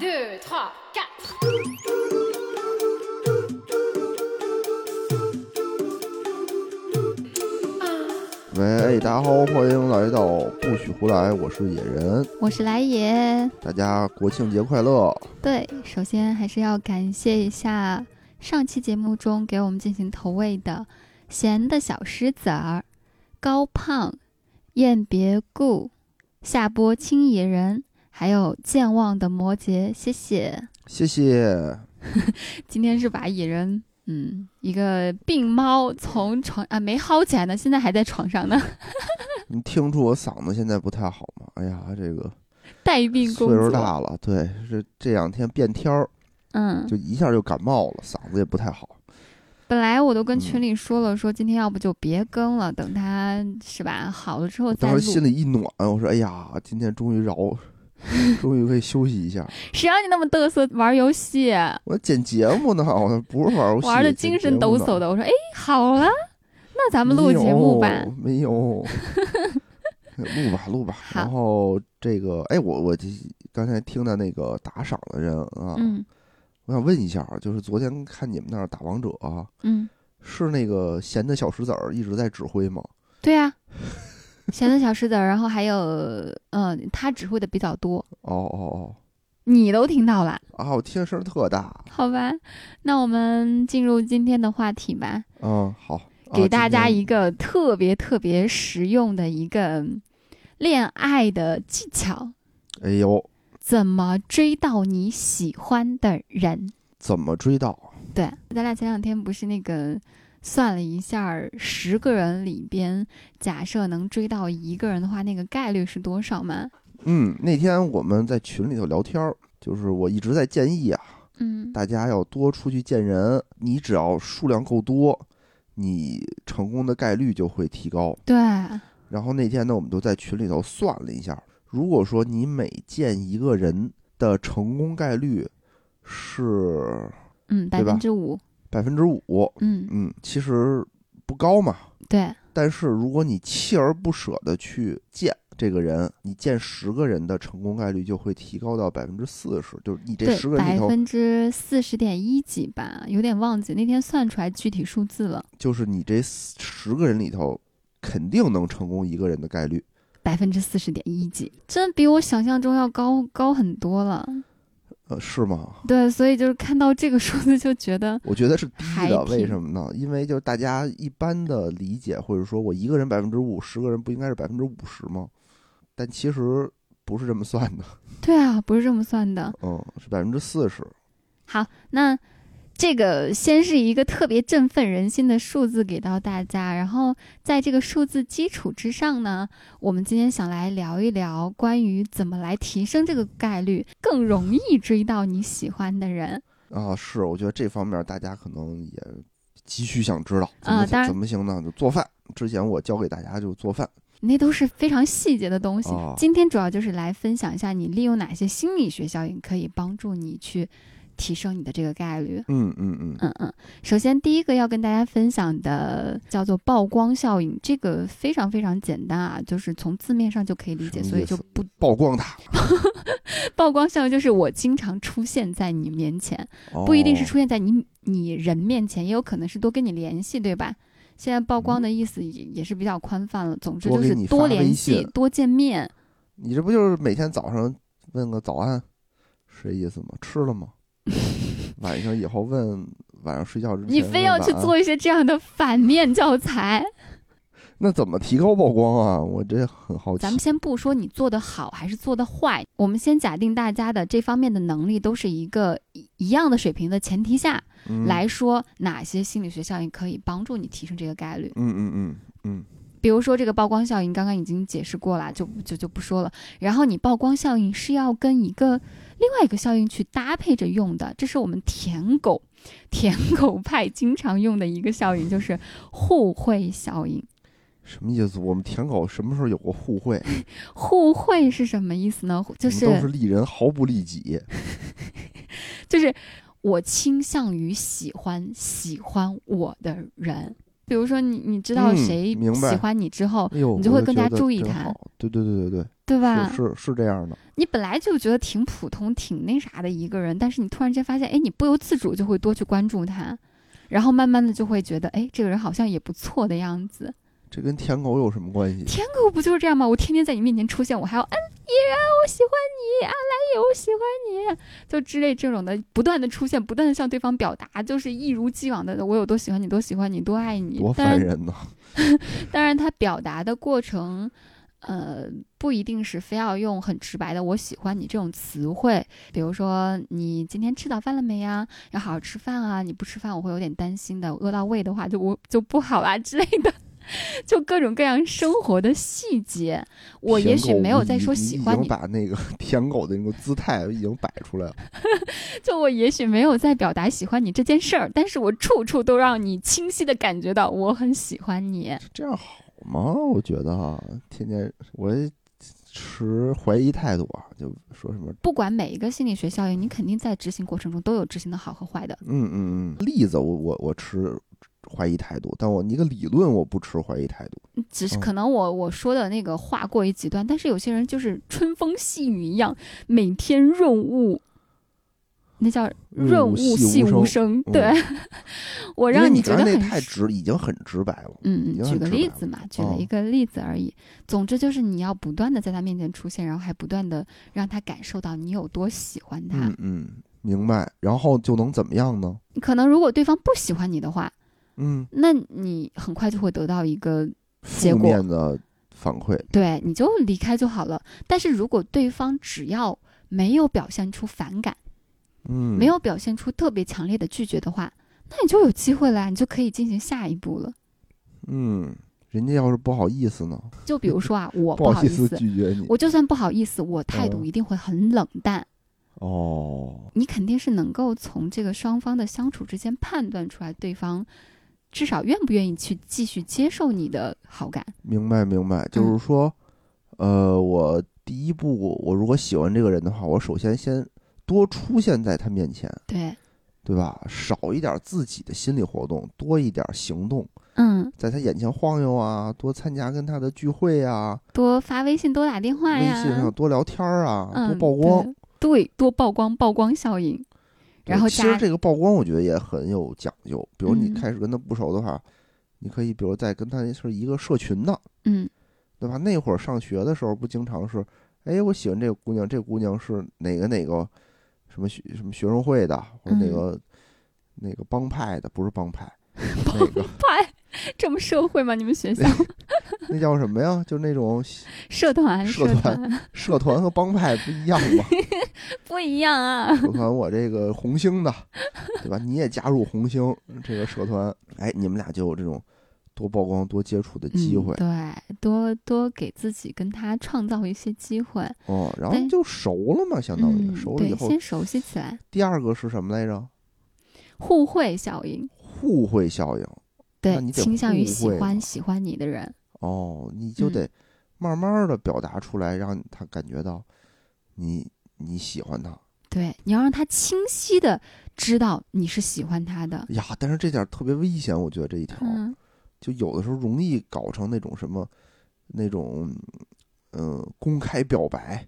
Deux, trois, quatre. 喂，哎大家好，欢迎来到不许胡来，我是野人，我是来也。大家国庆节快乐！对，首先还是要感谢一下上期节目中给我们进行投喂的咸的小狮子儿、高胖、雁别故、下播青野人，还有健忘的摩羯，谢谢。谢谢。今天是把野人，嗯，一个病猫从床啊没薅起来呢，现在还在床上呢，你听出我嗓子现在不太好吗？哎呀，这个带病 岁工作。数大了，对，这这两天变天儿，嗯，就一下就感冒了，嗓子也不太好。本来我都跟嗯群里说了，说今天要不就别更了，等他是吧好了之后再录。当时心里一暖，我说：“哎呀，今天终于饶，终于可以休息一下。谁让你那么嘚瑟玩游戏，我剪节目呢，我不是玩游戏，玩的精神抖擞的？我说哎好了，那咱们录节目吧。没有，没有 录吧，录吧。好然后这个，哎，我我这刚才听到那个打赏的人啊，嗯我想问一下，就是昨天看你们那儿打王者啊，嗯，是那个闲的小石子儿一直在指挥吗？对呀、闲的小石子儿，然后还有嗯，他指挥的比较多，哦哦哦你都听到了，哦，啊，我听声儿特大。好吧？那我们进入今天的话题吧，嗯，好，啊给大家一个特别特别实用的一个恋爱的技巧。哎呦，怎么追到你喜欢的人？怎么追到？对，咱俩前两天不是那个算了一下，十个人里边，假设能追到一个人的话，那个概率是多少吗？嗯，那天我们在群里头聊天儿，就是我一直在建议啊，嗯，大家要多出去见人，你只要数量够多，你成功的概率就会提高。对，然后那天呢，我们都在群里头算了一下，如果说你每见一个人的成功概率是嗯，百分之五，百分之五，嗯，嗯，其实不高嘛。对，但是如果你锲而不舍的去见这个人，你见十个人的成功概率就会提高到百分之四十，就是你这十，个人里头，百分之四十点一几吧，有点忘记那天算出来具体数字了，就是你这十个人里头肯定能成功一个人的概率。百分之四十点一几，真比我想象中要高高很多了。呃，是吗？对，所以就是看到这个数字就觉得，我觉得是低的，为什么呢？因为就是大家一般的理解，或者说我一个人百分之五，十个人不应该是百分之五十吗？但其实不是这么算的，对啊，不是这么算的。嗯，是百分之四十。好，那这个先是一个特别振奋人心的数字给到大家，然后在这个数字基础之上呢，我们今天想来聊一聊关于怎么来提升这个概率，更容易追到你喜欢的人。啊，是，我觉得这方面大家可能也急需想知道怎么、啊当然怎么行呢？就做饭。之前我教给大家就做饭，那都是非常细节的东西。哦今天主要就是来分享一下你利用哪些心理学效应可以帮助你去提升你的这个概率。嗯嗯嗯，嗯嗯，首先第一个要跟大家分享的叫做曝光效应，这个非常非常简单啊，就是从字面上就可以理解，所以就不曝光它，曝光效应就是我经常出现在你面前，不一定是哦出现在你你人面前，也有可能是多跟你联系，对吧？现在曝光的意思也也是比较宽泛了，总之就是多联系信、多见面。你这不就是每天早上问个早安，是这意思吗？吃了吗？晚上以后问晚上睡觉之前，你非要去，做一些这样的反面教材，那怎么提高曝光啊？我这很好奇。咱们先不说你做的好还是做的坏，我们先假定大家的这方面的能力都是一个一一样的水平的前提下、嗯、来说，哪些心理学效应可以帮助你提升这个概率？嗯，嗯嗯嗯比如说这个曝光效应，刚刚已经解释过了，就就就不说了。然后你曝光效应是要跟一个另外一个效应去搭配着用的，这是我们舔狗 舔狗派经常用的一个效应，就是互惠效应。什么意思？我们舔狗什么时候有过互惠？互惠是什么意思呢？就是都是利人，毫不利己。就是我倾向于喜欢喜欢我的人。比比如说你你知道嗯谁喜欢你之后，你就会更加注意他。对对对对对，对吧？是是是这样的。你本来就觉得挺普通、挺那啥的一个人，但是你突然间发现，哎，你不由自主就会多去关注他，然后慢慢的就会觉得，哎，这个人好像也不错的样子。这跟舔狗有什么关系？舔狗不就是这样吗？我天天在你面前出现，我还要，嗯，依然我喜欢你，阿来也我喜欢你，就之类这种的，不断的出现，不断的向对方表达，就是一如既往的，我有多喜欢你，多喜欢你，多爱你。多烦人呢！当然，他表达的过程，呃，不一定是非要用很直白的“我喜欢你”这种词汇。比如说，你今天吃早饭了没呀？要好好吃饭啊！你不吃饭，我会有点担心的。饿到胃的话，就我就不好啦之类的。就各种各样生活的细节，我也许没有在说喜欢你，你，把那个 舔狗的那个姿态已经摆出来了。就我也许没有在表达喜欢你这件事儿，但是我处处都让你清晰的感觉到我很喜欢你。这样好吗？我觉得哈，天天我持怀疑态度啊，就说什么，不管每一个心理学效应，你肯定在执行过程中都有执行的好和坏的。嗯嗯嗯，例子我我我持怀疑态度，但我一个理论我不持怀疑态度。嗯只是可能我我说的那个话过于极端，但是有些人就是春风细雨一样，每天润物，那叫润物细细无声。对，我让你觉得很太直，已经很直白了。嗯嗯，举个例子嘛，举了哦一个例子而已。总之就是你要不断的在他面前出现，然后还不断的让他感受到你有多喜欢他。嗯嗯，明白。然后就能怎么样呢？可能如果对方不喜欢你的话，嗯，那你很快就会得到一个结负果面的反馈。对，你就离开就好了。但是如果对方只要没有表现出反感，嗯，没有表现出特别强烈的拒绝的话，那你就有机会了，你就可以进行下一步了。嗯，人家要是不好意思呢？就比如说啊，我不好意思，拒绝你。我就算不好意思，我态度嗯一定会很冷淡。哦，你肯定是能够从这个双方的相处之间判断出来，对方至少愿不愿意去继续接受你的好感。明白明白，就是说，呃，我第一步，我如果喜欢这个人的话，我首先先多出现在他面前，对，对吧？少一点自己的心理活动，多一点行动，嗯，在他眼前晃悠啊，多参加跟他的聚会啊，多发微信，多打电话微，信上多聊天儿啊，嗯，多曝光。对，对，多曝光，曝光效应。对然后其实这个曝光，我觉得也很有讲究。比如你嗯开始跟他不熟的话，你可以比如在跟他是一个社群的，嗯对吧？那会儿上学的时候，不经常是，哎，我喜欢这个姑娘，这个姑娘是哪个哪个什么学什么学生会的，或者哪嗯个、那个帮派的，不是帮派，那个派 这么社会吗？你们学校 那叫什么呀？就那种社团社团团社团和帮派不一样吗？不一样啊。社团我这个红星的，对吧？你也加入红星这个社团，哎，你们俩就有这种多曝光、多接触的机会、嗯、对，多多给自己跟他创造一些机会，哦，然后就熟了嘛，相当于、嗯，熟了以后，先熟悉起来，第二个是什么来着？互惠效应，互惠效应。那对，你倾向于喜欢喜欢你的人，哦，你就嗯。得慢慢的表达出来，让他感觉到你你喜欢他。对，你要让他清晰的知道你是喜欢他的，呀。但是这点儿特别危险，我觉得这一条、嗯，就有的时候容易搞成那种什么那种嗯、呃公开表白，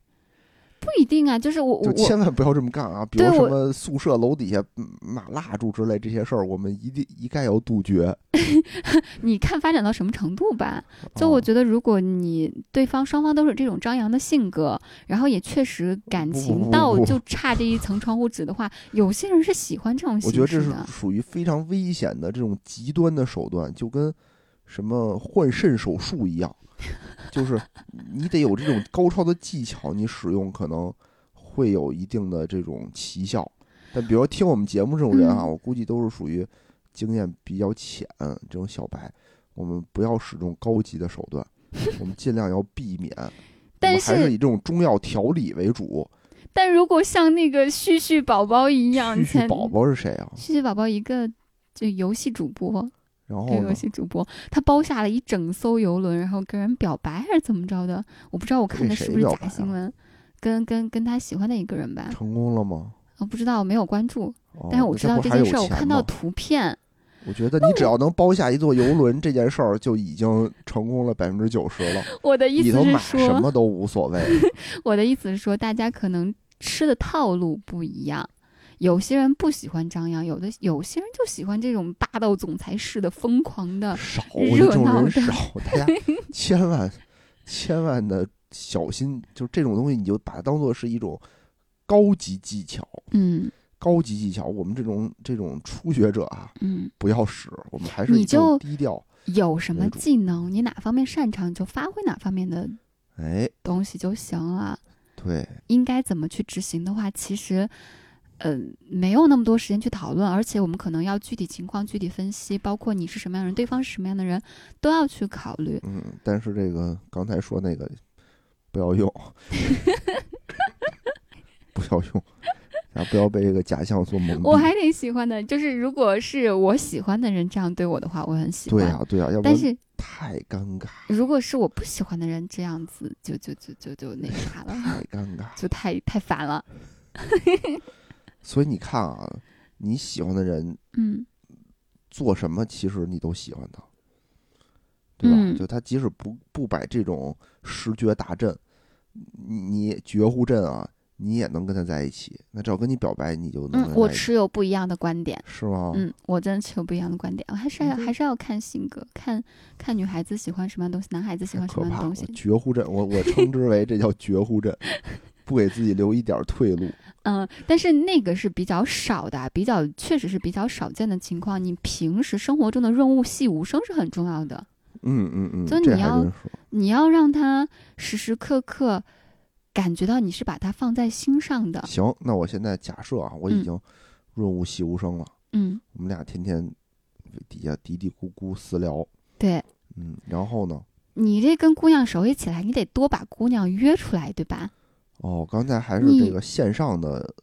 不一定啊，就是我我就千万不要这么干啊！比如什么宿舍楼底下嗯码蜡烛之类这些事儿，我们一定一概要杜绝。你看发展到什么程度吧。就哦我觉得，如果你对方双方都是这种张扬的性格，然后也确实感情到就差这一层窗户纸的话，有些人是喜欢这种形我觉得这是。属于非常危险的这种极端的手段，就跟什么换肾手术一样，就是你得有这种高超的技巧，你使用可能会有一定的这种奇效。但比如听我们节目这种人啊，嗯我估计都是属于经验比较浅这种小白，我们不要使用高级的手段，我们尽量要避免。但是还是是以这种中药调理为主。但如果像那个旭旭宝宝一样，旭旭宝宝是谁啊？旭旭宝宝一个就游戏主播，然后呢这个游？戏主播，他包下了一整艘游轮，然后跟人表白还是怎么着的？我不知道我看的是不是假新闻，跟跟跟他喜欢的一个人吧，成功了吗？我不知道，没有关注。哦但是我知道这件事儿，我看到图片，我觉得你只要能包下一座游轮这件事儿，就已经成功了百分之九十了。我的意思是说，什么都无所谓。我的意思是说，大家可能吃的套路不一样。有些人不喜欢张扬，有的有些人就喜欢这种霸道总裁式的疯狂的。少，我觉得这种热闹的人 少，大家千万千万的小心，就这种东西，你就把它当做是一种高级技巧。嗯高级技巧，我们这种这种初学者啊，嗯，不要使，我们还是你就低调。有什么技能，你哪方面擅长，就发挥哪方面的哎，东西就行了。对，应该怎么去执行的话，其实，呃，没有那么多时间去讨论，而且我们可能要具体情况具体分析，包括你是什么样的人，对方是什么样的人，都要去考虑。嗯，但是这个刚才说那个不要用，不要用，啊，不要被这个假象所蒙蔽。我还挺喜欢的，就是如果是我喜欢的人这样对我的话，我很喜欢。对啊，对啊，要不但是太尴尬，如果是我不喜欢的人这样子，就就就就就那啥了，太尴尬。就太太烦了。所以你看啊，你喜欢的人嗯做什么，其实你都喜欢他，对吧？嗯就他即使不不摆这种十绝大阵，你你绝户阵啊，你也能跟他在一起。那只要跟你表白，你就能跟嗯，我持有不一样的观点。是吗？嗯，我真的持有不一样的观点，我还是要嗯还是要看性格，看看女孩子喜欢什么样东西，男孩子喜欢什么样的东西。绝户阵，我我称之为这叫绝户阵，不给自己留一点退路。嗯，但是那个是比较少的，比较确实是比较少见的情况。你平时生活中的润物细无声是很重要的，嗯嗯嗯，这就你要。你要让他时时刻刻感觉到你是把他放在心上的。行，那我现在假设啊，我已嗯经润物细无声了，嗯，我们俩天天底下嘀嘀咕咕私聊，对嗯，然后呢？你这跟姑娘熟悉起来，你得多把姑娘约出来，对吧？哦，刚才还是这个线上的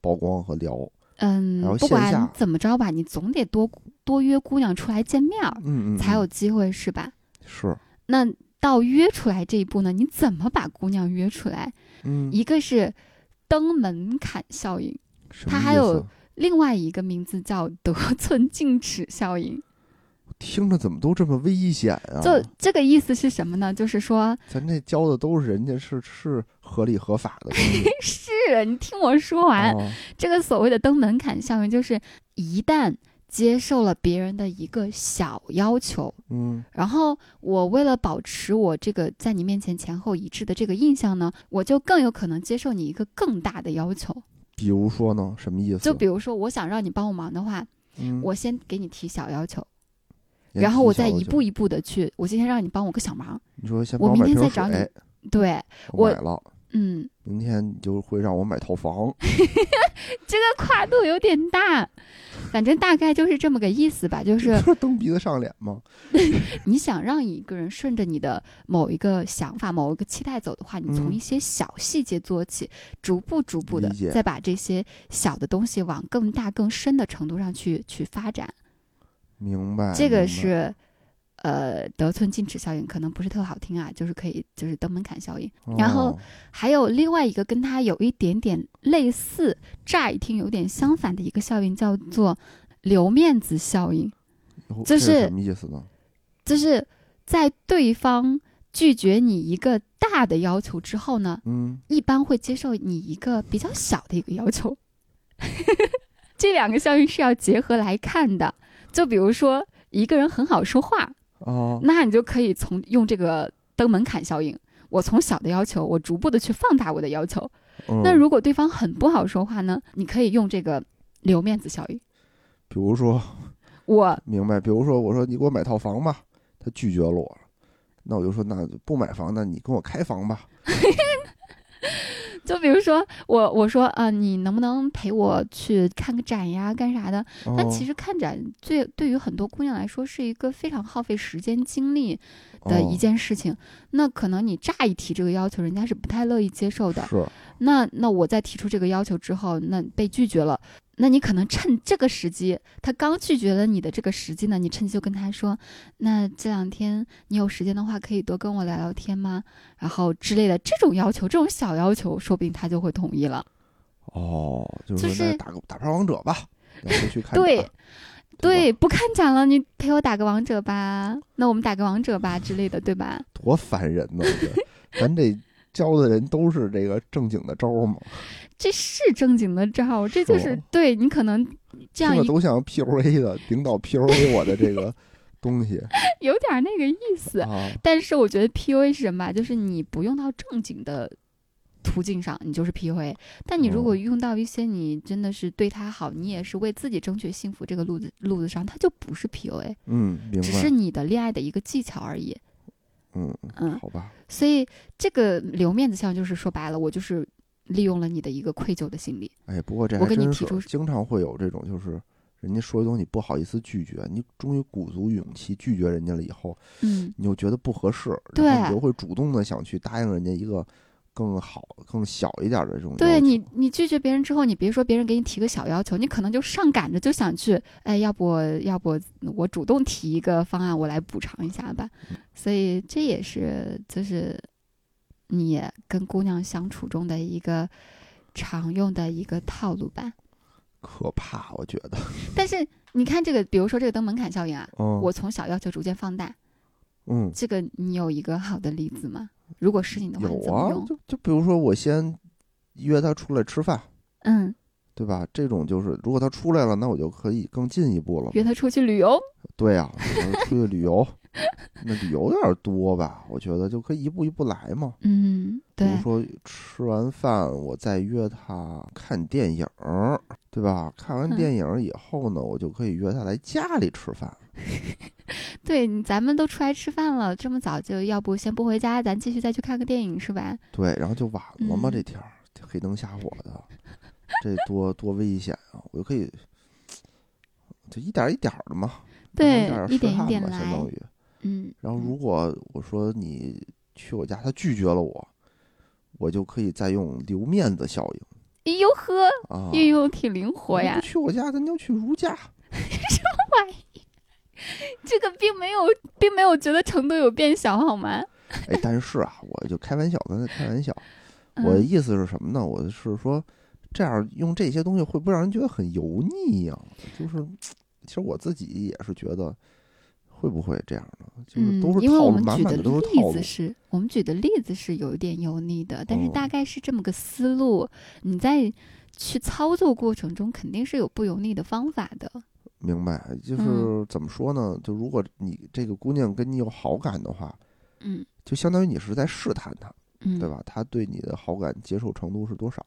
曝光和聊，嗯然后，不管怎么着吧，你总得多多约姑娘出来见面儿，嗯嗯，才有嗯机会，是吧？是，那到约出来这一步呢，你怎么把姑娘约出来？嗯，一个是登门槛效应，它还有另外一个名字叫 得寸进尺效应。听着怎么都这么危险啊？就这个意思是什么呢？就是说，咱这教的都是人家是是合理合法的 是你听我说完，啊这个所谓的登门槛效应，就是一旦接受了别人的一个小要求，嗯然后我为了保持我这个在你面前前后一致的这个印象呢，我就更有可能接受你一个更大的要求。比如说呢，什么意思？就比如说，我想让你帮我忙的话，嗯，我先给你提小要求，先然后我再一步一步的去。我今天让你帮我个小忙，你说先我明天再找你，对，我我买了，嗯，明天你就会让我买套房。这个跨度有点大，反正大概就是这么个意思吧。就是蹬鼻子上脸吗？你想让一个人顺着你的某一个想法、某一个期待走的话，你从嗯一些小细节做起，逐步、逐步的再把这些小的东西往更大、更深的程度上去去发展。明白。这个是。呃，得寸进尺效应可能不是特好听啊，就是可以，就是登门槛效应。然后哦还有另外一个跟它有一点点类似，乍一听有点相反的一个效应，叫做留面子效应。就是哟这什么意思呢？就是在对方拒绝你一个大的要求之后呢，嗯，一般会接受你一个比较小的一个要求。这两个效应是要结合来看的。就比如说，一个人很好说话，哦，那你就可以从用这个登门槛效应，我从小的要求，我逐步的去放大我的要求。嗯那如果对方很不好说话呢，你可以用这个留面子效应。比如说，我明白，比如说，我说你给我买套房吧，他拒绝了我，那我就说那不买房，那你跟我开房吧。就比如说我我说啊、你能不能陪我去看个展呀，干啥的？但哦其实看展最对于很多姑娘来说是一个非常耗费时间精力的一哦件事情。那可能你乍一提这个要求，人家是不太乐意接受的。是，那那我在提出这个要求之后，那被拒绝了，那你可能趁这个时机，他刚拒绝了你的这个时机呢，你趁机就跟他说，那这两天你有时间的话，可以多跟我聊聊天吗？然后之类的这种要求，这种小要求，说不定他就会同意了。哦，就就是打个打牌王者吧，回去看对对，不看展了，你陪我打个王者吧，那我们打个王者吧之类的，对吧？多烦人呢！咱这教的人都是这个正经的招儿嘛，这是正经的招儿，这就是吗对你可能这样都像 PUA 的领导 PUA 我的这个东西 有点那个意思。啊，但是我觉得 PUA 是什么吧？就是你不用到正经的途径上，你就是 PUA。但你如果哦用到一些你真的是对他好，你也是为自己争取幸福这个路子路子上，他就不是 PUA，嗯，只是，你的恋爱的一个技巧而已。嗯，嗯，好吧，所以这个留面子像就是说白了，我就是利用了你的一个愧疚的心理。哎，不过这我跟你提出经常会有这种，就是人家说一东西不好意思拒绝，你终于鼓足勇气拒绝人家了以后，嗯，你又觉得不合适，对然后你就会主动的想去答应人家一个更好、更小一点的这种对你，你拒绝别人之后，你别说别人给你提个小要求，你可能就上赶着就想去，哎，要不要不我主动提一个方案，我来补偿一下吧。所以这也是就是你跟姑娘相处中的一个常用的一个套路吧。可怕，我觉得。但是你看这个，比如说这个登门槛效应啊，嗯，我从小要求逐渐放大，嗯这个你有一个好的例子吗？如果是你的有啊？就就比如说我先约他出来吃饭，嗯，对吧？这种就是如果他出来了，那我就可以更进一步了。约他出去旅游，对呀、出去旅游，那旅游有点多吧？我觉得就可以一步一步来嘛。嗯，对比如，说吃完饭，我再约他看电影儿，对吧？看完嗯电影儿以后呢，我就可以约他来家里吃饭。对，咱们都出来吃饭了，这么早就要不先不回家，咱继续再去看个电影是吧？对，然后就晚了嘛，嗯这天儿黑灯瞎火的，这多多危险啊！我就可以就一点一点的嘛，对一点一点来相当，于。嗯，然后如果我说你去我家，他拒绝了我，我就可以再用留面子效应哎呦呵，啊。运用挺灵活呀你不，去我家，咱就去如家。这个并没有，并没有觉得程度有变小好吗？哎，但是啊，我就开玩笑，咱在开玩笑。我的嗯意思是什么呢？我是说，这样用这些东西会不会让人觉得很油腻呀、就是，其实我自己也是觉得，会不会这样呢？就是嗯都是，因为套路，我们举的满满的都是套路例子。是我们举的例子是有一点油腻的，但是哦大概是这么个思路，你在去操作过程中肯定是有不油腻的方法的。明白？就是嗯怎么说呢？就如果你这个姑娘跟你有好感的话，嗯就相当于你是在试探她，嗯，对？吧？她对你的好感接受程度是多少，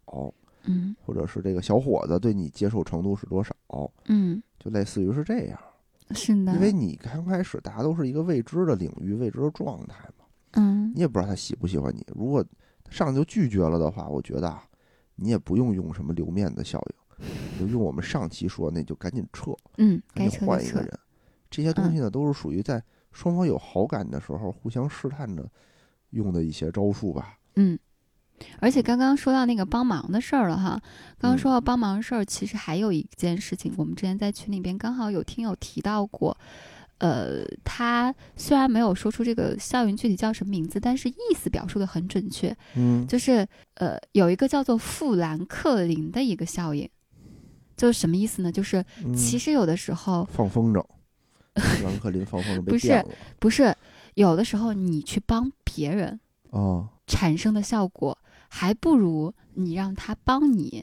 嗯或者是这个小伙子对你接受程度是多少，嗯，就类似于是这样。是的，因为你刚开始大家都是一个未知的领域、未知的状态嘛，嗯你也不知道他喜不喜欢你。如果上来就拒绝了的话，我觉得啊，你也不用用什么留面子效应，就用我们上期说那就赶紧撤，嗯，该赶紧撤。换一个人。这些东西呢，都是属于在双方有好感的时候互相试探着用的一些招数吧。嗯，而且刚刚说到那个帮忙的事儿了哈，刚刚嗯说到帮忙的事儿，其实还有一件事情，我们之前在群里边刚好有听友提到过。呃，他虽然没有说出这个效应具体叫什么名字，但是意思表述的很准确，嗯，就是呃，有一个叫做富兰克林的一个效应，就是什么意思呢？就是嗯其实有的时候放风筝，富兰克林放风筝被不是不是，有的时候你去帮别人啊。产生的效果，还不如你让他帮你。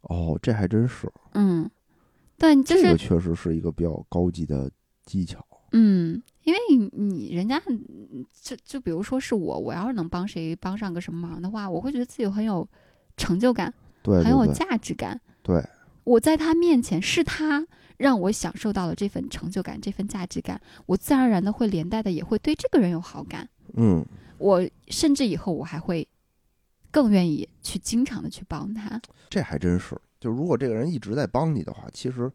哦，这还真是，嗯，但，就是、这个确实是一个比较高级的技巧。嗯，因为你你人家嗯就就比如说是我，我要是能帮谁帮上个什么忙的话，我会觉得自己很有成就感，对很有价值感。对，我在他面前是他让我享受到了这份成就感、这份价值感，我自然而然的会连带的也会对这个人有好感。嗯，我甚至以后我还会更愿意去经常的去帮他。这还真是。就如果这个人一直在帮你的话，其实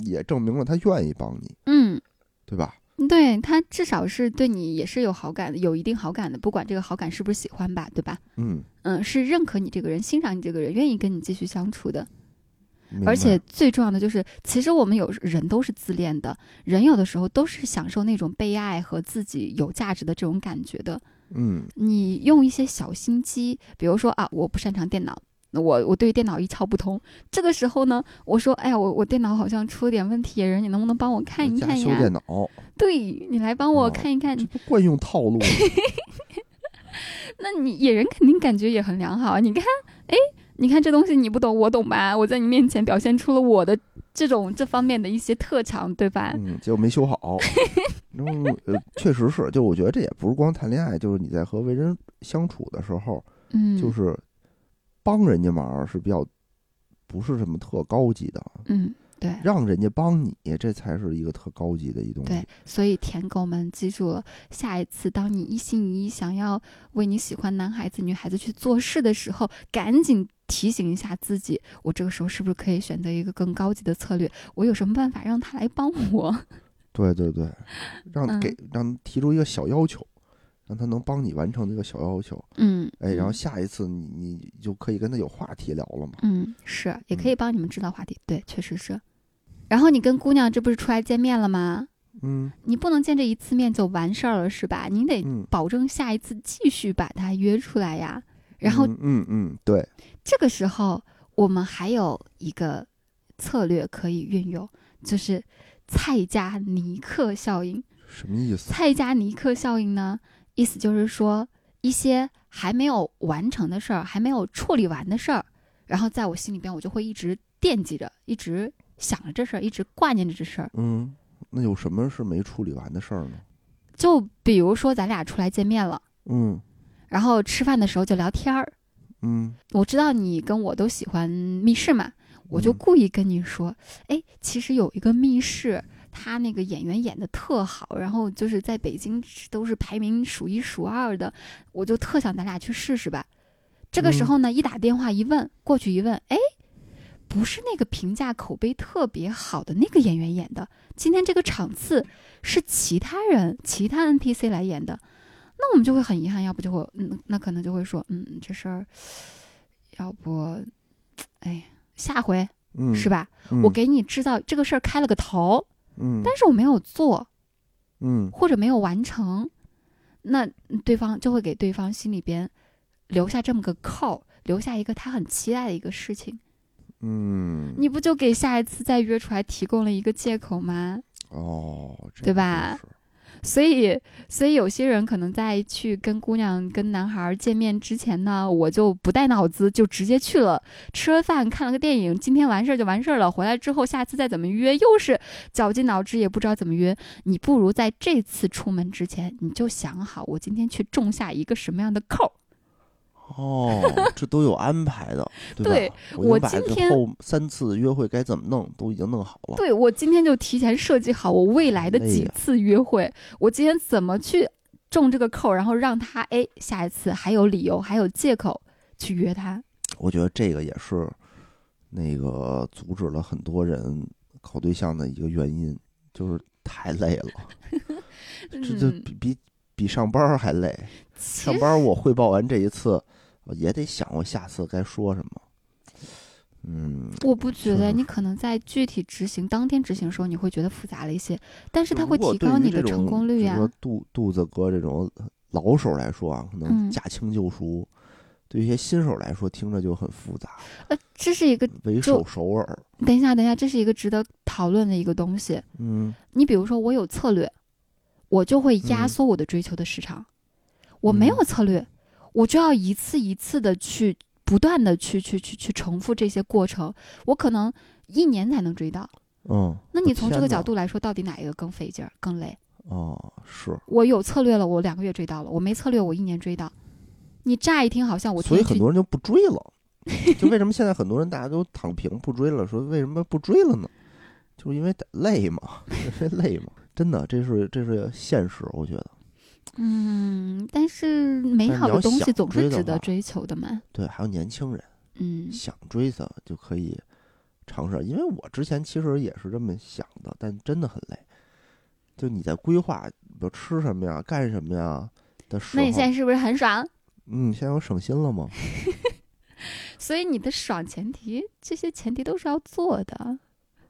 也证明了他愿意帮你，嗯，对吧？对他至少是对你也是有好感的，有一定好感的，不管这个好感是不是喜欢吧，对吧？嗯，嗯，是认可你这个人，欣赏你这个人，愿意跟你继续相处的。明而且最重要的就是，其实我们有人都是自恋的，人有的时候都是享受那种被爱和自己有价值的这种感觉的。嗯你用一些小心机，比如说啊，我不擅长电脑，我我对电脑一窍不通。这个时候呢，我说，哎呀，我我电脑好像出了点问题，人你能不能帮我看一看呀？修电脑，对你来帮我哦看一看，这不惯用套路？那你野人肯定感觉也很良好啊。你看，哎，你看这东西你不懂，我懂吧？我在你面前表现出了我的这种这方面的一些特长，对吧？嗯，结果没修好。然后呃，确实是，就我觉得这也不是光谈恋爱，就是你在和为人相处的时候，嗯，就是帮人家忙是比较不是什么特高级的，嗯，对。让人家帮你，这才是一个特高级的一东西。对，所以舔狗们记住了，下一次当你一心一意想要为你喜欢男孩子、女孩子去做事的时候，赶紧提醒一下自己，我这个时候是不是可以选择一个更高级的策略？我有什么办法让他来帮我？对对对，让嗯给让提出一个小要求，让他能帮你完成这个小要求。嗯，哎，然后嗯下一次你你就可以跟他有话题聊了嘛。嗯，是，也可以帮你们制造话题，对，确实是。然后你跟姑娘这不是出来见面了吗？嗯你不能见这一次面就完事儿了，是吧？你得嗯，保证下一次继续把她约出来呀。然后嗯嗯嗯，对，这个时候，我们还有一个策略可以运用，就是蔡加尼克效应。什么意思？蔡加尼克效应呢，意思就是说一些还没有完成的事儿，还没有处理完的事儿，然后在我心里边，我就会一直惦记着，一直想着这事儿，一直挂念着这事儿。嗯，那有什么是没处理完的事儿呢？就比如说咱俩出来见面了，嗯然后吃饭的时候就聊天儿。嗯，我知道你跟我都喜欢密室嘛，我就嗯故意跟你说，哎，其实有一个密室，他那个演员演的特好，然后就是在北京都是排名数一数二的，我就特想咱俩去试试吧。这个时嗯候呢，一打电话一问，过去一问，哎，不是那个评价口碑特别好的那个演员演的，今天这个场次是其他人、其他 NPC 来演的，那我们就会很遗憾，要不就会，嗯，那可能就会说，嗯，这事儿，要不，哎，下回嗯是吧？嗯。我给你制造这个事儿开了个头，嗯。但是我没有做嗯。或者没有完成，那对方就会给对方心里边留下这么个扣，留下一个他很期待的一个事情，嗯，你不就给下一次再约出来提供了一个借口吗？哦，对吧所以，所以有些人可能在去跟姑娘、跟男孩儿见面之前呢，我就不带脑子，就直接去了，吃了饭，看了个电影，今天完事儿就完事儿了。回来之后，下次再怎么约，又是绞尽脑汁，也不知道怎么约。你不如在这次出门之前，你就想好，我今天去种下一个什么样的扣儿。哦，这都有安排的，对吧？对我今天这后三次约会该怎么弄都已经弄好了。对我今天就提前设计好我未来的几次约会，我今天怎么去中这个扣，然后让他哎下一次还有理由，还有借口去约他。我觉得这个也是那个阻止了很多人搞对象的一个原因，就是太累了，这这嗯比比比上班还累。上班我汇报完这一次，我也得想我下次该说什么。嗯，我不觉得，你可能在具体执行当天执行的时候，你会觉得复杂了一些，但是它会提高你的成功率呀、比如说肚肚子哥这种老手来说啊，可能嗯驾轻就熟；对于一些新手来说，听着就很复杂，呃，这是一个，为首首尔。等一下，等一下，这是一个值得讨论的一个东西。嗯你比如说，我有策略，我就会压嗯缩我的追求的市场；我没有策略，我就要一次一次的去不断的去去去去重复这些过程，我可能一年才能追到。嗯，那你从这个角度来说，到底哪一个更费劲儿、更累？哦，是，我有策略了，我两个月追到了；我没策略，我一年追到。你乍一听好像我所以很多人就不追了。就为什么现在很多人大家都躺平不追了？说为什么不追了呢？就是因为累嘛，因为累嘛。真的，这是这是现实，我觉得。嗯，但是美好的东西总是值得追求的嘛。对，还有年轻人嗯想追的就可以尝试，因为我之前其实也是这么想的，但真的很累。就你在规划，比如吃什么呀、干什么呀的时候，那你现在是不是很爽？嗯，现在我省心了吗？所以你的爽前提，这些前提都是要做的，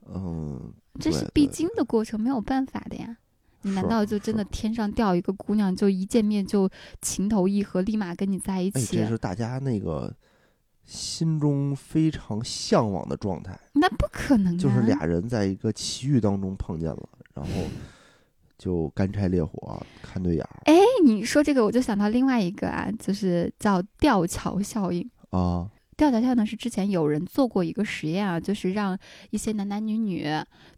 嗯，这是必经的过程，没有办法的呀。你难道就真的天上掉一个姑娘，就一见面就情投意合，立马跟你在一哎，起？这是大家那个心中非常向往的状态，那不可能、啊，就是俩人在一个奇遇当中碰见了，然后就干柴烈火看对眼儿哎，你说这个，我就想到另外一个啊，就是叫吊桥效应。啊，吊桥效应呢是之前有人做过一个实验啊，就是让一些男男女女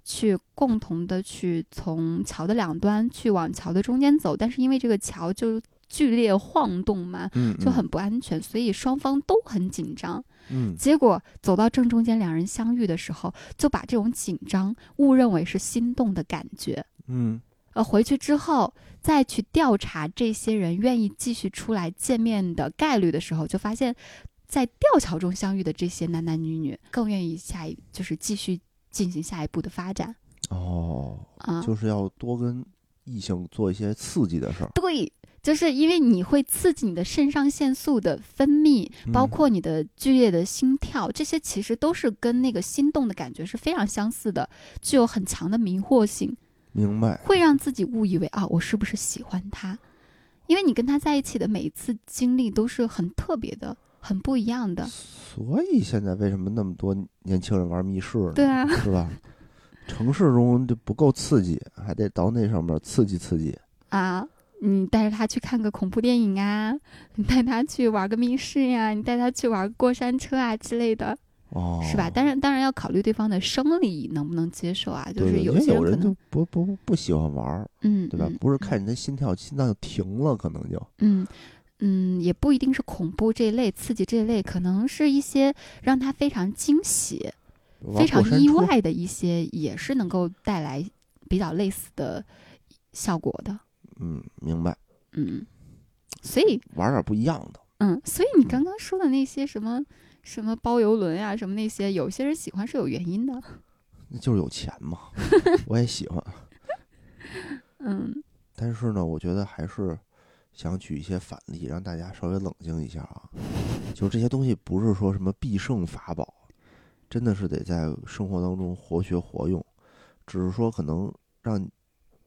去共同的去从桥的两端去往桥的中间走，但是因为这个桥就剧烈晃动嘛，嗯，就很不安全，所以双方都很紧张。嗯结果走到正中间，两人相遇的时候，就把这种紧张误认为是心动的感觉。嗯呃，回去之后再去调查这些人愿意继续出来见面的概率的时候，就发现，在吊桥中相遇的这些男男女女更愿意下一就是继续进行下一步的发展哦，啊。就是要多跟异性做一些刺激的事儿，对，就是因为你会刺激你的肾上腺素的分泌，包嗯括你的剧烈的心跳，这些其实都是跟那个心动的感觉是非常相似的，具有很强的迷惑性。明白？会让自己误以为啊，我是不是喜欢他？因为你跟他在一起的每一次经历都是很特别的、很不一样的。所以现在为什么那么多年轻人玩密室呢？对啊，是吧？城市中就不够刺激，还得到那上面刺激刺激。啊，你带着他去看个恐怖电影啊，你带他去玩个密室呀、你带他去玩过山车啊之类的，哦，是吧？当然，当然要考虑对方的生理能不能接受啊。就是有些人就，不不不不喜欢玩儿，嗯，对吧？嗯不是看你的心跳，心脏就停了，可能就嗯嗯，也不一定是恐怖这一类、刺激这一类，可能是一些让他非常惊喜、非常意外的一些，也是能够带来比较类似的效果的。嗯，明白，嗯，所以玩点不一样的。嗯，所以你刚刚说的那些什么什么包游轮啊，什么那些，有些人喜欢是有原因的。那就是有钱嘛，我也喜欢。嗯但是呢，我觉得还是想举一些反例，让大家稍微冷静一下啊。就这些东西不是说什么必胜法宝，真的是得在生活当中活学活用。只是说可能让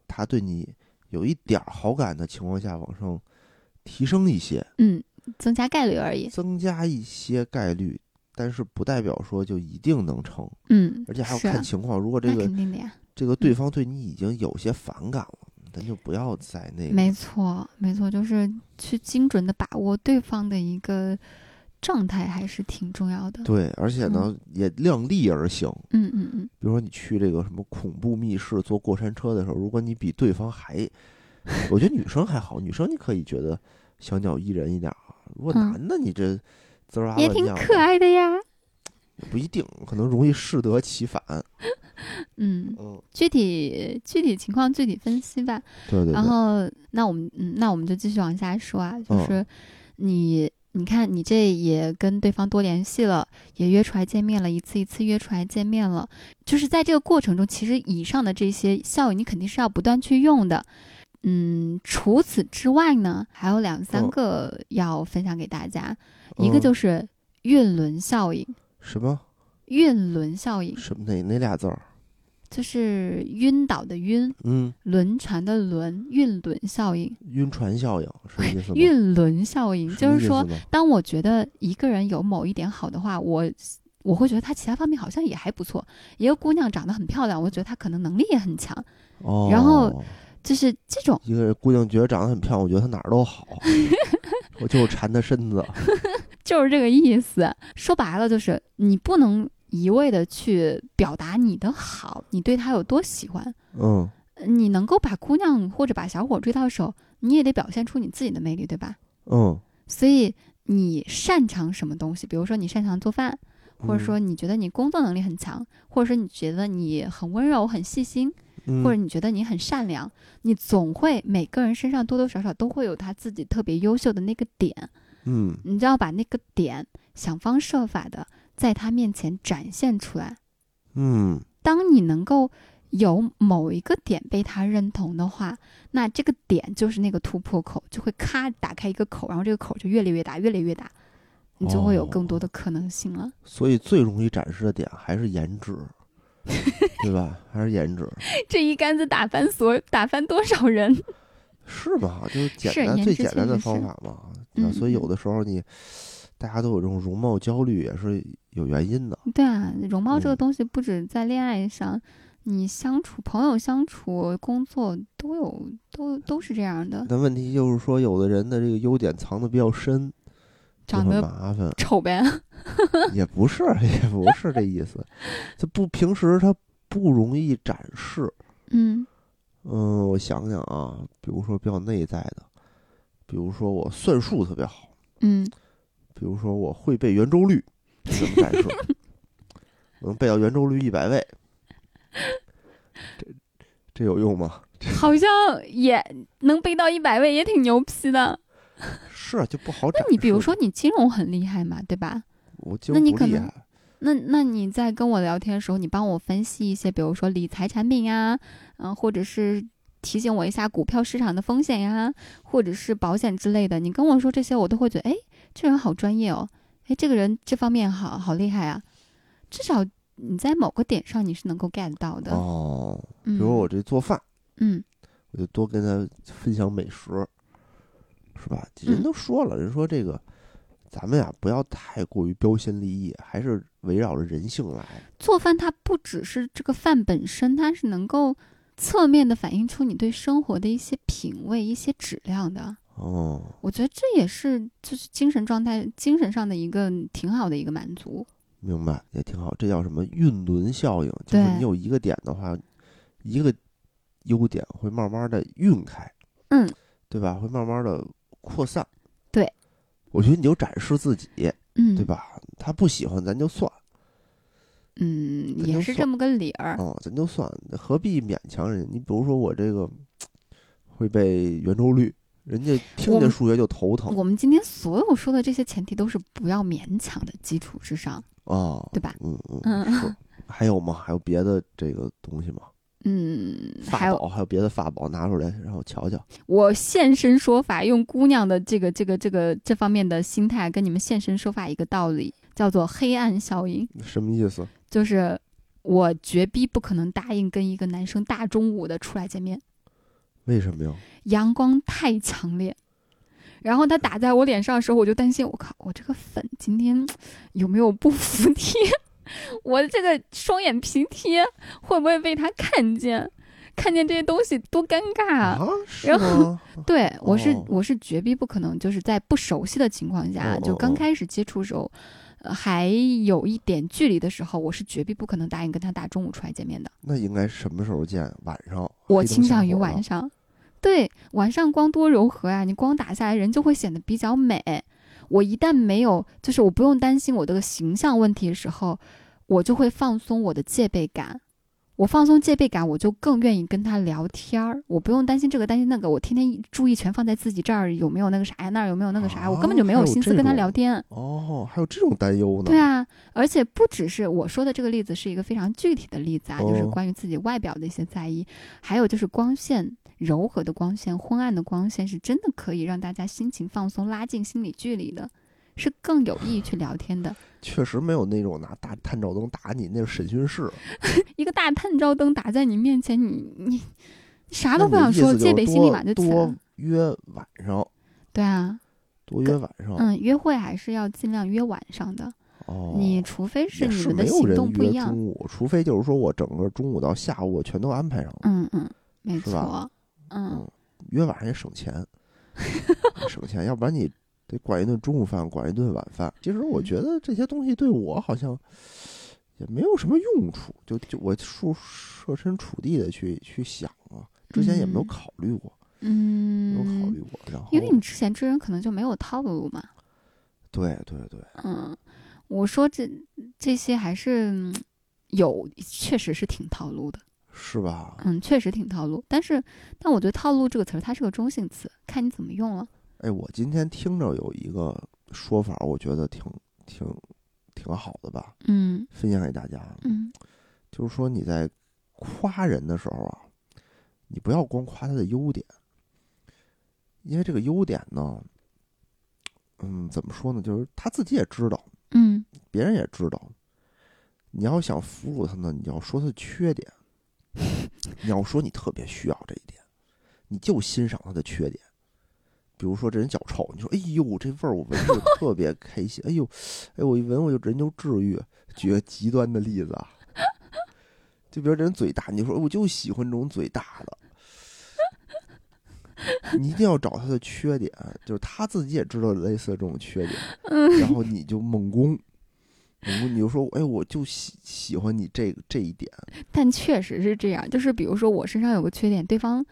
他对你有一点儿好感的情况下，往上提升一些，嗯，增加概率而已。增加一些概率，但是不代表说就一定能成，嗯，而且还要看情况。如果这个。这个对方对你已经有些反感了，咱就不要在那个。没错，没错，就是去精准的把握对方的一个状态，还是挺重要的。对，而且呢，也量力而行。嗯嗯嗯，比如说你去这个什么恐怖密室坐过山车的时候，如果你比对方还，我觉得女生还好，女生你可以觉得小鸟依人一点啊。如果嗯男的你这滋儿啊也挺可爱的呀。不一定，可能容易适得其反。嗯，嗯，具体具体情况具体分析吧。对对对，然后，那我们嗯，那我们就继续往下说啊，就嗯是你。你看，你这也跟对方多联系了，也约出来见面了，一次一次约出来见面了。就是在这个过程中，其实以上的这些效应，你肯定是要不断去用的。嗯，除此之外呢，还有两三嗯个要分享给大家。一个嗯就是运轮效应，什么运轮效应什么哪哪俩字儿？就是晕倒的晕，嗯，轮船的轮，晕轮效应。晕船效应是这意思吗？晕轮效应就是说，当我觉得一个人有某一点好的话，我我会觉得他其他方面好像也还不错。一个姑娘长得很漂亮，我觉得她可能能力也很强，哦，然后就是这种。一个姑娘觉得长得很漂亮，我觉得她哪儿都好，我就是馋她身子。就是这个意思。说白了，就是你不能一味的去表达你的好，你对他有多喜欢。嗯你能够把姑娘或者把小伙追到手，你也得表现出你自己的魅力，对吧？嗯，所以你擅长什么东西？比如说你擅长做饭，或者说你觉得你工作能力很强，或者说你觉得你很温柔、很细心，嗯，或者你觉得你很善良，你总会每个人身上多多少少都会有他自己特别优秀的那个点，嗯你就要把那个点想方设法的在他面前展现出来。嗯当你能够有某一个点被他认同的话，那这个点就是那个突破口，就会咔打开一个口，然后这个口就越来越大，越来越大，你就会有更多的可能性了。所以最容易展示的点还是颜值，对吧？还是颜值，这一竿子打翻所打翻多少人？是吧？就是简单最简单的方法嘛。所以有嗯的时候你大家都有这种容貌焦虑，也是有原因的。对啊，容貌这个嗯东西不止在恋爱上，你相处、朋友相处、工作都有，都都是这样的。但问题就是说，有的人的这个优点藏的比较深，长得麻烦。丑呗，也不是，也不是这意思。这不平时他不容易展示。嗯嗯，我想想啊，比如说比较内在的，比如说我算术特别好，嗯，比如说我会背圆周率，怎么感受？我能背到圆周率一百位，这这有用吗？好像也能背到一百位，也挺牛批的。是啊，就不好找。那你比如说你金融很厉害嘛，对吧？我金那你可能融不厉害，那那你在跟我聊天的时候，你帮我分析一些，比如说理财产品呀，嗯、或者是提醒我一下股票市场的风险呀，或者是保险之类的。你跟我说这些，我都会觉得，哎，这人好专业哦，哎，这个人这方面好好厉害啊。至少你在某个点上你是能够 get 到的。哦，比嗯，如我这做饭，嗯我就多跟他分享美食，是吧？嗯人都说了，人说这个咱们呀不要太过于标新立异，还是围绕着人性来。做饭它不只是这个饭本身，它是能够侧面的反映出你对生活的一些品味、一些质量的。哦，我觉得这也是就是精神状态、精神上的一个挺好的一个满足。明白，也挺好。这叫什么运轮效应？就是你有一个点的话，一个优点会慢慢的运开，嗯，对吧？会慢慢的扩散。对，我觉得你就展示自己，嗯，对？吧？他不喜欢咱就算，嗯，也是这么个理儿。哦，咱就算，何必勉强人家？你比如说我这个 会被圆周率，人家听见数学就头疼我们今天所有说的这些前提都是不要勉强的基础之上，哦，对吧？嗯嗯，嗯。还有吗？还有别的这个东西吗？嗯，还法有宝还有别的法宝拿出来让我瞧瞧。我现身说法，用姑娘的这个这个这个这方面的心态跟你们现身说法一个道理，叫做黑暗效应，什么意思？就是我绝逼不可能答应跟一个男生大中午的出来见面。为什么呀？阳光太强烈，然后它打在我脸上的时候，我就担心，我靠，我这个粉今天 有没有不服帖？我这个双眼皮贴会不会被他看见？看见这些东西多尴尬啊！啊，然后？对我是、哦我是绝逼不可能，就是在不熟悉的情况下，就刚哦开始接触的时候，呃，还有一点距离的时候，我是绝逼不可能答应跟他大中午出来见面的。那应该什么时候见？晚上？我倾向于晚上。对，晚上光多柔和呀、你光打下来人就会显得比较美。我一旦没有，就是我不用担心我的形象问题的时候，我就会放松我的戒备感。我放松戒备感，我就更愿意跟他聊天儿。我不用担心这个担心那个，我天天注意全放在自己这儿有没有那个啥呀，那儿有没有那个啥，我根本就没有心思跟他聊天。哦，还有这种担忧呢？对啊，而且不只是我说的这个例子是一个非常具体的例子啊，就是哦关于自己外表的一些在意，还有就是光线柔和的光线、昏暗的光线，是真的可以让大家心情放松、拉近心理距离的，是更有意义去聊天的。确实没有那种拿大探照灯打你，那是审讯室。一个大探照灯打在你面前，你你你啥都不想说，戒备心立多马就起来多。约晚上，对啊，多约晚上。嗯，约会还是要尽量约晚上的，哦，你除非是你们的行动不一样中。午，除非就是说我整个中午到下午我全都安排上了。嗯嗯，没错，嗯嗯，约晚上也省钱，省钱，要不然你得管一顿中午饭，管一顿晚饭。其实我嗯觉得这些东西对我好像也没有什么用处，就就我设设身处地的去去想啊，之前也没有嗯考虑过，没嗯，有考虑过。然后因为你之前追人可能就没有套路嘛。对对对，嗯，我说这这些还是嗯有，确实是挺套路的。是吧？嗯，确实挺套路。但是，但我觉得“套路”这个词儿它是个中性词，看你怎么用了。哎，我今天听着有一个说法，我觉得挺挺挺好的吧，嗯分享给大家。嗯就是说你在夸人的时候啊，你不要光夸他的优点，因为这个优点呢，嗯，怎么说呢？就是他自己也知道，嗯别人也知道。你要想俘虏他呢，你要说他的缺点，你要说你特别需要这一点，你就欣赏他的缺点，比如说这人脚臭，你说哎呦这味儿我闻着特别开心，哎呦，哎我一闻我就人就治愈。举个极端的例子啊，就比如这人嘴大，你说我就喜欢这种嘴大的，你一定要找他的缺点，就是他自己也知道类似的这种缺点，然后你就猛攻，猛攻你就说哎我就喜喜欢你这这一点，但确实是这样，就是比如说我身上有个缺点，对方。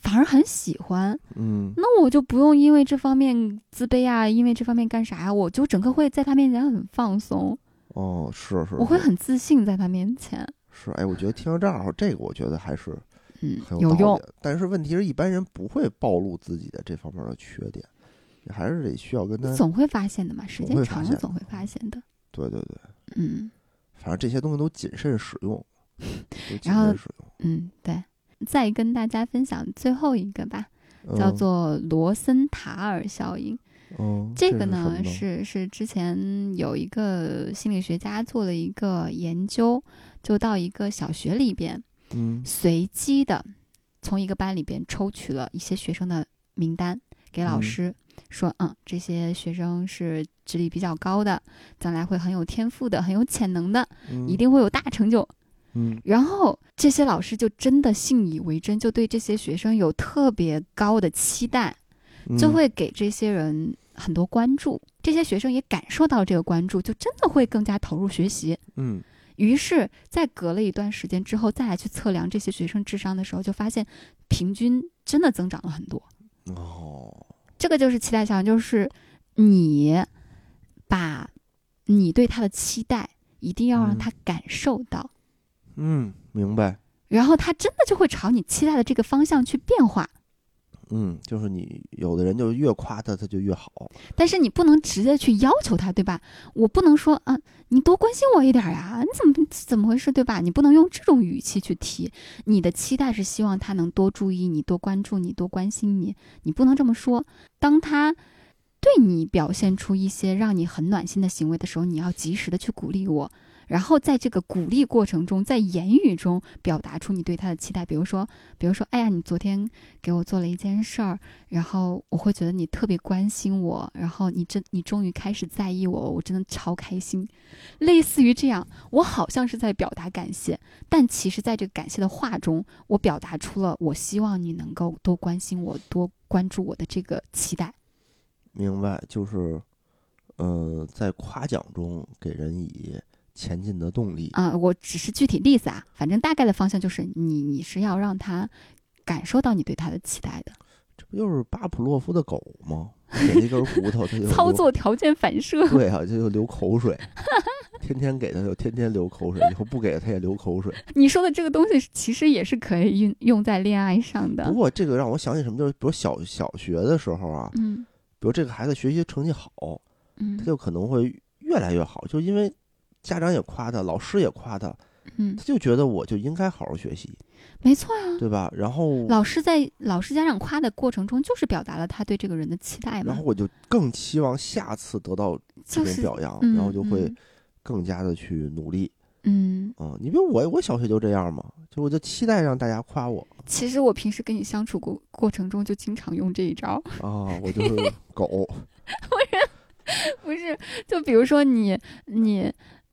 反而很喜欢，嗯，那我就不用因为这方面自卑啊，因为这方面干啥呀？我就整个会在他面前很放松。哦，是是，我会很自信在他面前。是，哎，我觉得听到这儿，这个我觉得还是嗯有用。但是问题是一般人不会暴露自己的这方面的缺点，你还是得需要跟他总会发现的嘛，时间长了总会发现的。对对对，嗯，反正这些东西都谨慎使用，然后使用，嗯，对。再跟大家分享最后一个吧，叫做罗森塔尔效应。哦，这个呢？是是之前有一个心理学家做了一个研究，就到一个小学里边，嗯，随机的从一个班里边抽取了一些学生的名单给老师，说，嗯，这些学生是智力比较高的，将来会很有天赋的，很有潜能的，一定会有大成就。嗯，然后这些老师就真的信以为真，就对这些学生有特别高的期待，就会给这些人很多关注。这些学生也感受到这个关注，就真的会更加投入学习。嗯，于是，在隔了一段时间之后，再来去测量这些学生智商的时候，就发现平均真的增长了很多。哦，这个就是期待效应，就是你把你对他的期待，一定要让他感受到。嗯，明白。然后他真的就会朝你期待的这个方向去变化。嗯，就是你有的人就越夸他，他就越好。但是你不能直接去要求他，对吧？我不能说啊，你多关心我一点呀，你怎么怎么回事，对吧？你不能用这种语气去提。你的期待是希望他能多注意你，多关注你，多关心你。你不能这么说。当他对你表现出一些让你很暖心的行为的时候，你要及时的去鼓励我。然后在这个鼓励过程中，在言语中表达出你对他的期待，比如说，比如说，哎呀，你昨天给我做了一件事儿，然后我会觉得你特别关心我，然后你真，你终于开始在意我，我真的超开心。类似于这样，我好像是在表达感谢，但其实在这个感谢的话中，我表达出了我希望你能够多关心我，多关注我的这个期待。明白，就是，呃，在夸奖中给人以。前进的动力啊！我只是具体例子啊，反正大概的方向就是你，你是要让他感受到你对他的期待的。这不就是巴甫洛夫的狗吗？给一根骨头，他就 操作条件反射。对啊，就流口水，天天给他就天天流口水，以后不给他也流口水。你说的这个东西其实也是可以用用在恋爱上的。不过这个让我想起什么，就是比如小小学的时候啊，嗯，比如这个孩子学习成绩好，嗯，他就可能会越来越好，就因为。家长也夸他，老师也夸他，嗯，他就觉得我就应该好好学习，没错啊，对吧？然后老师在老师家长夸的过程中，就是表达了他对这个人的期待嘛。然后我就更期望下次得到这种表扬，然后就会更加的去努力。嗯，嗯，你比如我，我小学就这样嘛，就我就期待让大家夸我。其实我平时跟你相处过过程中，就经常用这一招。啊，我就是狗。不是，不是，就比如说你，你。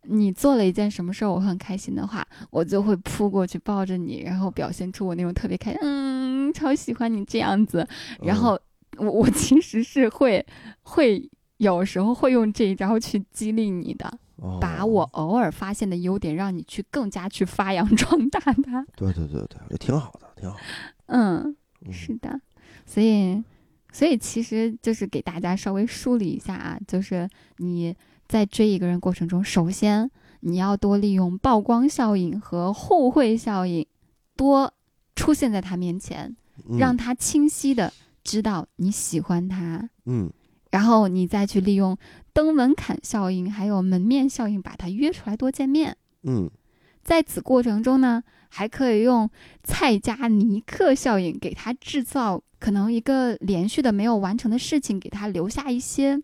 你做了一件什么事儿，我很开心的话，我就会扑过去抱着你，然后表现出我那种特别开心，嗯，超喜欢你这样子。然后我我其实是会会有时候会用这一招去激励你的，把我偶尔发现的优点让你去更加去发扬 壮大它。对对对对，也挺好的，挺好。嗯，是的，所以所以其实就是给大家稍微梳理一下啊，就是你。在追一个人过程中，首先你要多利用曝光效应和互惠效应，多出现在他面前，让他清晰的知道你喜欢他。嗯，然后你再去利用登门槛效应还有门面效应，把他约出来多见面。嗯，在此过程中呢，还可以用蔡加尼克效应，给他制造可能一个连续的没有完成的事情，给他留下一些。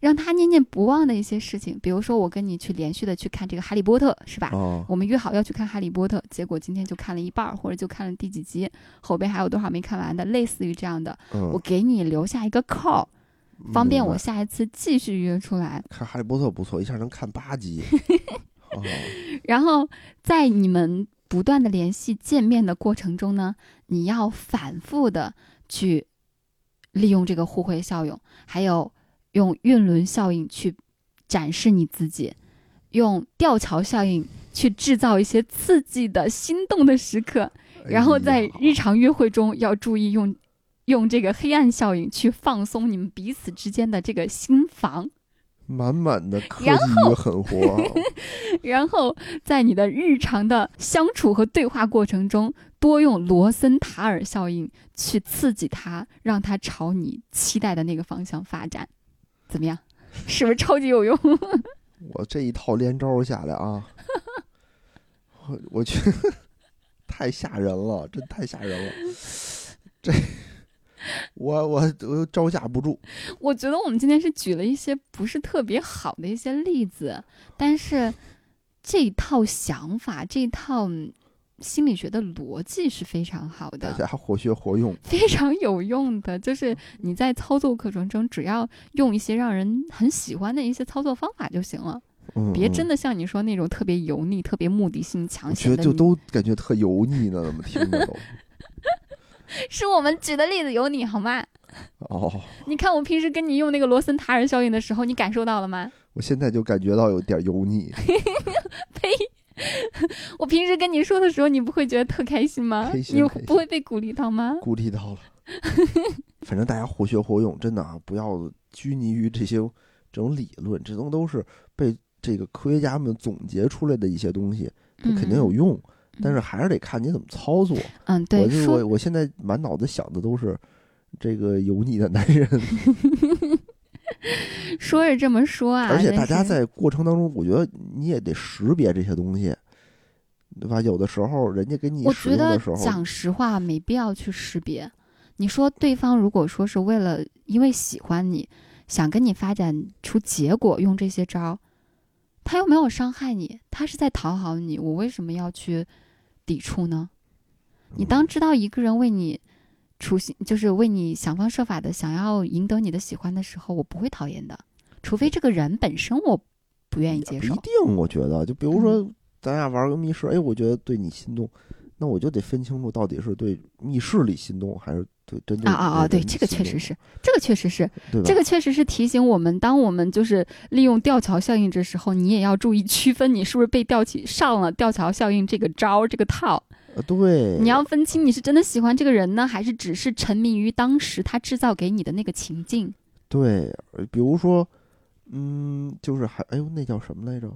让他念念不忘的一些事情，比如说我跟你去连续的去看这个《哈利波特》，是吧？哦，我们约好要去看《哈利波特》，结果今天就看了一半儿，或者就看了第几集，后边还有多少没看完的，类似于这样的，嗯，我给你留下一个扣儿，方便我下一次继续约出来。看《哈利波特》不错，一下能看八集。哦，然后在你们不断的联系见面的过程中呢，你要反复的去利用这个互惠效应，还有用运轮效应去展示你自己，用吊桥效应去制造一些刺激的心动的时刻，然后在日常约会中要注意用用这个黑暗效应去放松你们彼此之间的这个心房。满满的科技然与狠活啊，然后在你的日常的相处和对话过程中，多用罗森塔尔效应去刺激他，让他朝你期待的那个方向发展，怎么样？是不是超级有用？我这一套连招下来啊，我我去，太吓人了，真太吓人了。这我我我招架不住。我觉得我们今天是举了一些不是特别好的一些例子，但是这套想法，这套嗯心理学的逻辑是非常好的。大家活学活用。非常有用的，就是你在操作过程中，只要用一些让人很喜欢的一些操作方法就行了，嗯，别真的，像你说那种特别油腻、特别目的性强我觉。得就都感觉特油腻呢，怎么听着都。是我们举的例子有你好吗？哦，你看我平时跟你用那个罗森塔尔效应的时候，你感受到了吗？我现在就感觉到有点油腻，呸！我平时跟你说的时候，你不会觉得特开心吗？你开心你不会被鼓励到吗？鼓励到了。反正大家活学活用，真的啊，不要拘泥于这些这种理论，这种都是被这个科学家们总结出来的一些东西，它肯定有用，但是还是得看你怎么操作。嗯，对，我就说我我现在满脑子想的都是这个油腻的男人，说是这么说啊，而且大家在过程当中，我觉得你也得识别这些东西，对吧？有的时候人家给你我觉得讲实话没必要去识别。你说对方如果说是为了因为喜欢你，想跟你发展出结果，用这些招儿，他又没有伤害你，他是在讨好你，我为什么要去抵触呢？你当知道一个人为你处心，就是为你想方设法的想要赢得你的喜欢的时候，我不会讨厌的，除非这个人本身我不愿意接受。一定，我觉得，就比如说咱俩玩个密室，哎，我觉得对你心动，那我就得分清楚到底是对密室里心动，还是对针对啊啊啊！对，这个确实是，这个确实是，这个确实是提醒我们，当我们就是利用吊桥效应的时候，你也要注意区分你是不是被吊起上了吊桥效应这个招儿这个套。呃对，你要分清你是真的喜欢这个人呢，还是只是沉迷于当时他制造给你的那个情境。对，呃比如说，嗯，就是还哎呦，那叫什么来着？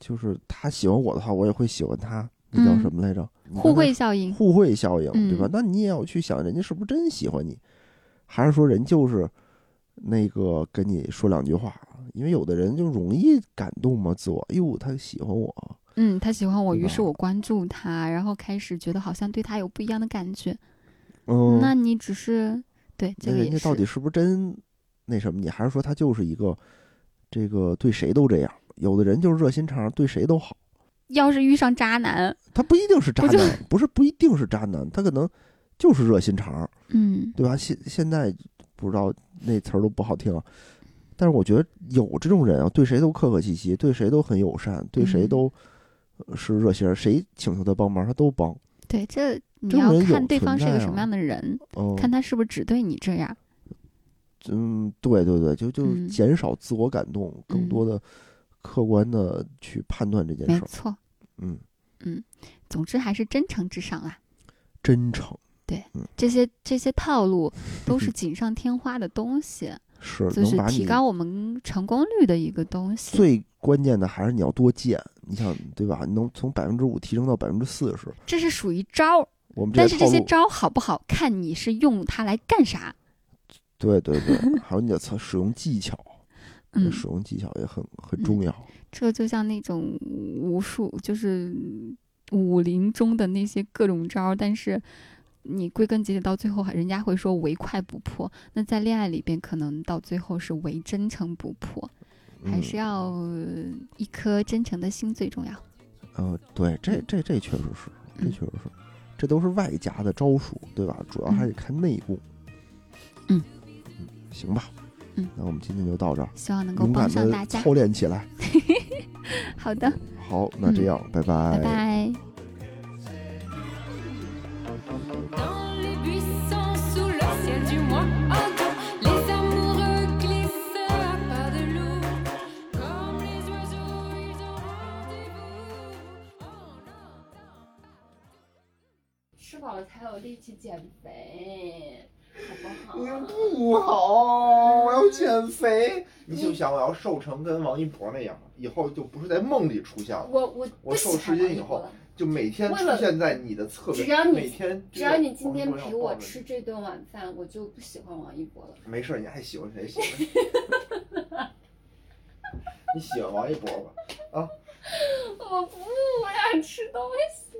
就是他喜欢我的话，我也会喜欢他，那叫嗯什么来着？你互惠效应，互惠效应，对吧嗯？那你也要去想，人家是不是真喜欢你，还是说人就是那个跟你说两句话？因为有的人就容易感动嘛，自我，哎呦，他喜欢我，嗯，他喜欢我，于是我关注他，然后开始觉得好像对他有不一样的感觉。嗯，那你只是对这个也是家到底是不是真那什么你，还是说他就是一个这个对谁都这样？有的人就是热心肠，对谁都好。要是遇上渣男，他不一定是渣男，不是不一定是渣男，他可能就是热心肠，嗯对吧？现现在不知道那词儿都不好听啊，但是我觉得有这种人啊，对谁都客客气气，对谁都很友善，对谁嗯都呃是热心儿，谁请求他帮忙他都帮。对，这你要看对方是个什么样的人，嗯，看他是不是只对你这样。嗯，对对对，就就嗯减少自我感动，更嗯多的客观的去判断这件事儿。没错，嗯，总之还是真诚至上啦。真诚对这些这些套路 都是锦上添花的东西，是就是提高我们成功率的一个东西。最关键的还是你要多见，你想对吧？你能从百分之五提升到百分之四十，这是属于招儿，我们但是，这些招好不好看，你是用它来干啥？对对对，还有你的操使用技巧，嗯，使用技巧也很很重要。这就像那种武术，就是武林中的那些各种招儿，但是你归根结底到最后，人家会说唯快不破。那在恋爱里边，可能到最后是唯真诚不破，还是嗯要呃一颗真诚的心最重要。呃，对，这这这确实是，这嗯确实是，这都是外加的招数，对吧？主要还得看内功。嗯嗯，行吧。嗯，那我们今天就到这儿，希望能够帮上大家。操练起来。好的。好那这样拜拜。拜拜。吃饱了才有力气减肥好不好？不好我要减肥。你就想我要瘦成跟王一博那样，以后就不是在梦里出现了，我我我瘦十斤以后，就每天出现在你的侧面，只要你每天只要你今天陪我吃这顿晚饭，我就不喜欢王一博了。没事，你还喜欢谁？喜欢谁？你喜欢王一博吧？啊我不，我想吃东西，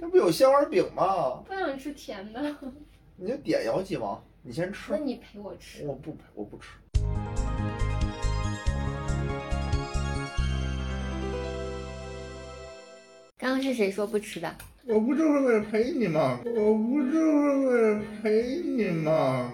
那不有鲜花饼吗？不想吃甜的。你就点姚记王，你先吃那。你陪我吃。我不陪，我不吃。刚刚是谁说不吃的？我不就是为了陪你吗？我不就是为了陪你吗？